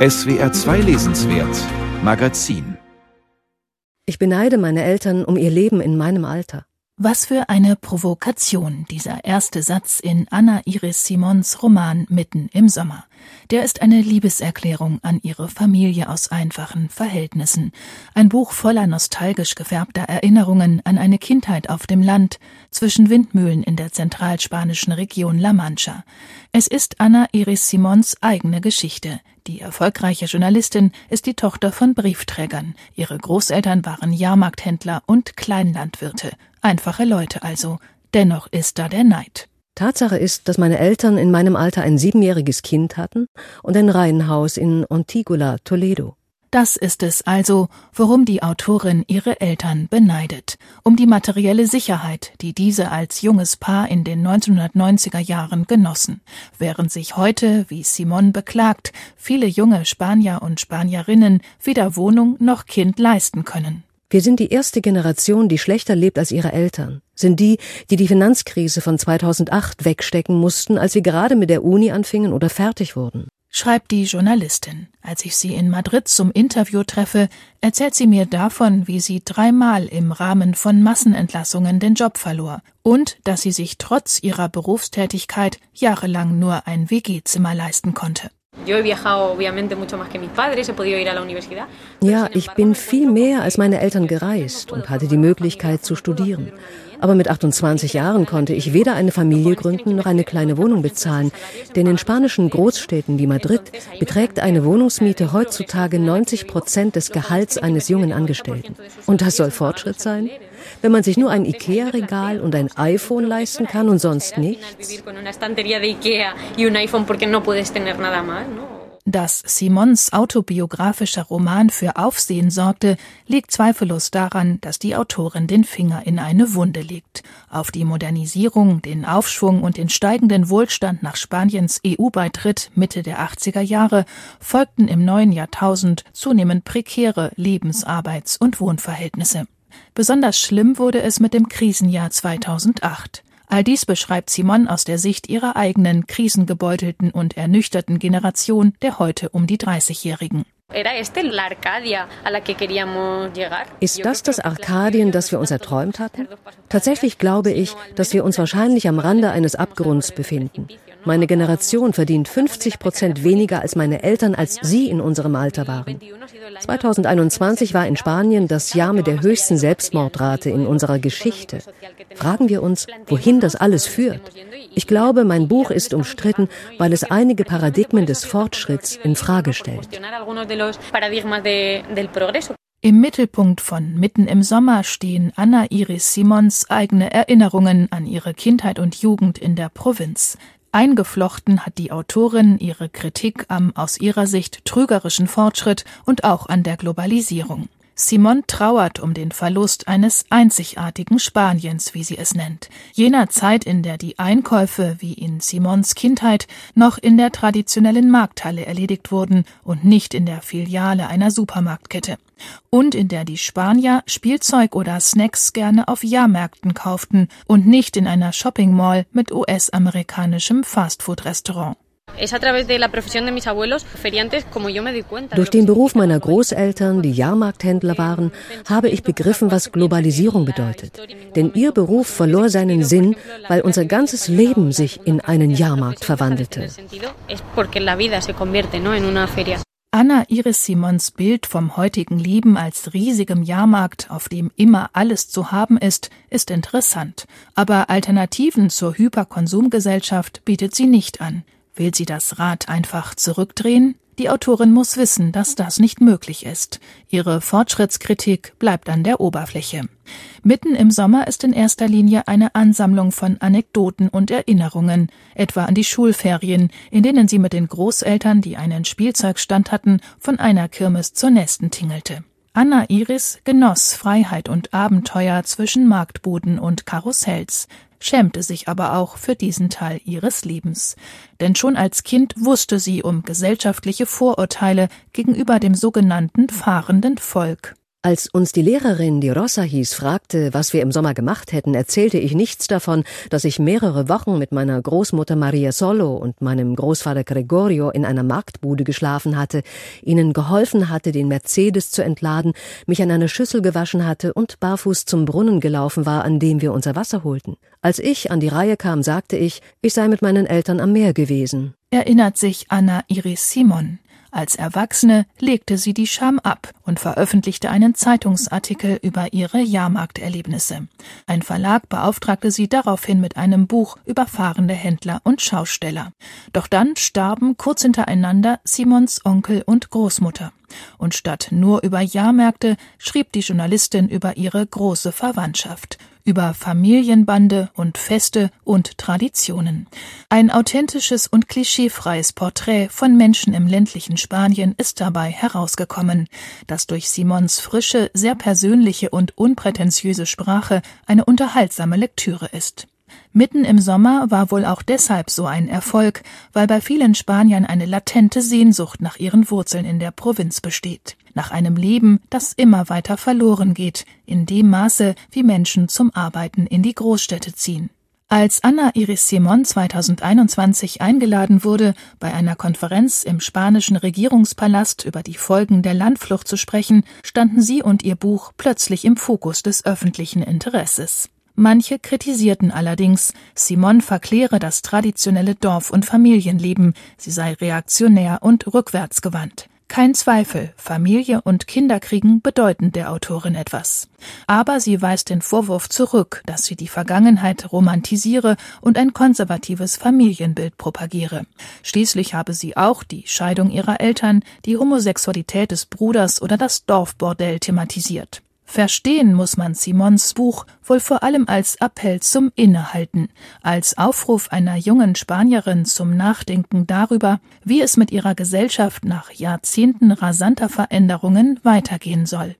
SWR 2 Lesenswert Magazin Ich beneide meine Eltern um ihr Leben in meinem Alter. Was für eine Provokation, dieser erste Satz in Anna Iris Simons Roman Mitten im Sommer. Der ist eine Liebeserklärung an ihre Familie aus einfachen Verhältnissen. Ein Buch voller nostalgisch gefärbter Erinnerungen an eine Kindheit auf dem Land, zwischen Windmühlen in der zentralspanischen Region La Mancha. Es ist Anna Iris Simons eigene Geschichte. Die erfolgreiche Journalistin ist die Tochter von Briefträgern. Ihre Großeltern waren Jahrmarkthändler und Kleinlandwirte. Einfache Leute also. Dennoch ist da der Neid. Tatsache ist, dass meine Eltern in meinem Alter ein siebenjähriges Kind hatten und ein Reihenhaus in Ontigula, Toledo. Das ist es also, worum die Autorin ihre Eltern beneidet. Um die materielle Sicherheit, die diese als junges Paar in den 1990er Jahren genossen. Während sich heute, wie Simon beklagt, viele junge Spanier und Spanierinnen weder Wohnung noch Kind leisten können. Wir sind die erste Generation, die schlechter lebt als ihre Eltern, sind die, die die Finanzkrise von 2008 wegstecken mussten, als sie gerade mit der Uni anfingen oder fertig wurden. Schreibt die Journalistin. Als ich sie in Madrid zum Interview treffe, erzählt sie mir davon, wie sie dreimal im Rahmen von Massenentlassungen den Job verlor und dass sie sich trotz ihrer Berufstätigkeit jahrelang nur ein WG-Zimmer leisten konnte. Ja, ich bin viel mehr als meine Eltern gereist und hatte die Möglichkeit zu studieren. Aber mit 28 Jahren konnte ich weder eine Familie gründen noch eine kleine Wohnung bezahlen. Denn in spanischen Großstädten wie Madrid beträgt eine Wohnungsmiete heutzutage 90 Prozent des Gehalts eines jungen Angestellten. Und das soll Fortschritt sein? Wenn man sich nur ein Ikea-Regal und ein iPhone leisten kann und sonst nichts? Dass Simons autobiografischer Roman für Aufsehen sorgte, liegt zweifellos daran, dass die Autorin den Finger in eine Wunde legt. Auf die Modernisierung, den Aufschwung und den steigenden Wohlstand nach Spaniens EU-Beitritt Mitte der 80er Jahre folgten im neuen Jahrtausend zunehmend prekäre Lebens-, Arbeits- und Wohnverhältnisse. Besonders schlimm wurde es mit dem Krisenjahr 2008. All dies beschreibt Simon aus der Sicht ihrer eigenen krisengebeutelten und ernüchterten Generation der heute um die 30-Jährigen. Ist das das Arkadien, das wir uns erträumt hatten? Tatsächlich glaube ich, dass wir uns wahrscheinlich am Rande eines Abgrunds befinden. Meine Generation verdient 50 Prozent weniger als meine Eltern, als sie in unserem Alter waren. 2021 war in Spanien das Jahr mit der höchsten Selbstmordrate in unserer Geschichte. Fragen wir uns, wohin das alles führt. Ich glaube, mein Buch ist umstritten, weil es einige Paradigmen des Fortschritts in Frage stellt. Im Mittelpunkt von Mitten im Sommer stehen Anna Iris Simons eigene Erinnerungen an ihre Kindheit und Jugend in der Provinz. Eingeflochten hat die Autorin ihre Kritik am aus ihrer Sicht trügerischen Fortschritt und auch an der Globalisierung. Simon trauert um den Verlust eines einzigartigen Spaniens, wie sie es nennt, jener Zeit, in der die Einkäufe, wie in Simons Kindheit, noch in der traditionellen Markthalle erledigt wurden und nicht in der Filiale einer Supermarktkette, und in der die Spanier Spielzeug oder Snacks gerne auf Jahrmärkten kauften und nicht in einer Shopping Mall mit US-amerikanischem Fastfood-Restaurant. Durch den Beruf meiner Großeltern, die Jahrmarkthändler waren, habe ich begriffen, was Globalisierung bedeutet. Denn ihr Beruf verlor seinen Sinn, weil unser ganzes Leben sich in einen Jahrmarkt verwandelte. Anna Iris Simons Bild vom heutigen Leben als riesigem Jahrmarkt, auf dem immer alles zu haben ist, ist interessant. Aber Alternativen zur Hyperkonsumgesellschaft bietet sie nicht an. Will sie das Rad einfach zurückdrehen? Die Autorin muss wissen, dass das nicht möglich ist. Ihre Fortschrittskritik bleibt an der Oberfläche. Mitten im Sommer ist in erster Linie eine Ansammlung von Anekdoten und Erinnerungen, etwa an die Schulferien, in denen sie mit den Großeltern, die einen Spielzeugstand hatten, von einer Kirmes zur nächsten tingelte. Anna Iris genoss Freiheit und Abenteuer zwischen Marktbuden und Karussells, schämte sich aber auch für diesen Teil ihres Lebens. Denn schon als Kind wusste sie um gesellschaftliche Vorurteile gegenüber dem sogenannten fahrenden Volk. Als uns die Lehrerin, die Rossa hieß, fragte, was wir im Sommer gemacht hätten, erzählte ich nichts davon, dass ich mehrere Wochen mit meiner Großmutter Maria Solo und meinem Großvater Gregorio in einer Marktbude geschlafen hatte, ihnen geholfen hatte, den Mercedes zu entladen, mich an einer Schüssel gewaschen hatte und barfuß zum Brunnen gelaufen war, an dem wir unser Wasser holten. Als ich an die Reihe kam, sagte ich, ich sei mit meinen Eltern am Meer gewesen. Erinnert sich Anna Iris Simon. Als Erwachsene legte sie die Scham ab und veröffentlichte einen Zeitungsartikel über ihre Jahrmarkterlebnisse. Ein Verlag beauftragte sie daraufhin mit einem Buch über fahrende Händler und Schausteller. Doch dann starben kurz hintereinander Simons Onkel und Großmutter. Und statt nur über Jahrmärkte schrieb die Journalistin über ihre große Verwandtschaft, über Familienbande und Feste und Traditionen. Ein authentisches und klischeefreies Porträt von Menschen im ländlichen Spanien ist dabei herausgekommen, das durch Simons frische, sehr persönliche und unprätentiöse Sprache eine unterhaltsame Lektüre ist. Mitten im Sommer war wohl auch deshalb so ein Erfolg, weil bei vielen Spaniern eine latente Sehnsucht nach ihren Wurzeln in der Provinz besteht, nach einem Leben, das immer weiter verloren geht, in dem Maße, wie Menschen zum Arbeiten in die Großstädte ziehen. Als Anna Iris Simon 2021 eingeladen wurde, bei einer Konferenz im spanischen Regierungspalast über die Folgen der Landflucht zu sprechen, standen sie und ihr Buch plötzlich im Fokus des öffentlichen Interesses. Manche kritisierten allerdings, Simon verkläre das traditionelle Dorf- und Familienleben, sie sei reaktionär und rückwärtsgewandt. Kein Zweifel, Familie und Kinderkriegen bedeuten der Autorin etwas. Aber sie weist den Vorwurf zurück, dass sie die Vergangenheit romantisiere und ein konservatives Familienbild propagiere. Schließlich habe sie auch die Scheidung ihrer Eltern, die Homosexualität des Bruders oder das Dorfbordell thematisiert. Verstehen muss man Simons Buch wohl vor allem als Appell zum Innehalten, als Aufruf einer jungen Spanierin zum Nachdenken darüber, wie es mit ihrer Gesellschaft nach Jahrzehnten rasanter Veränderungen weitergehen soll.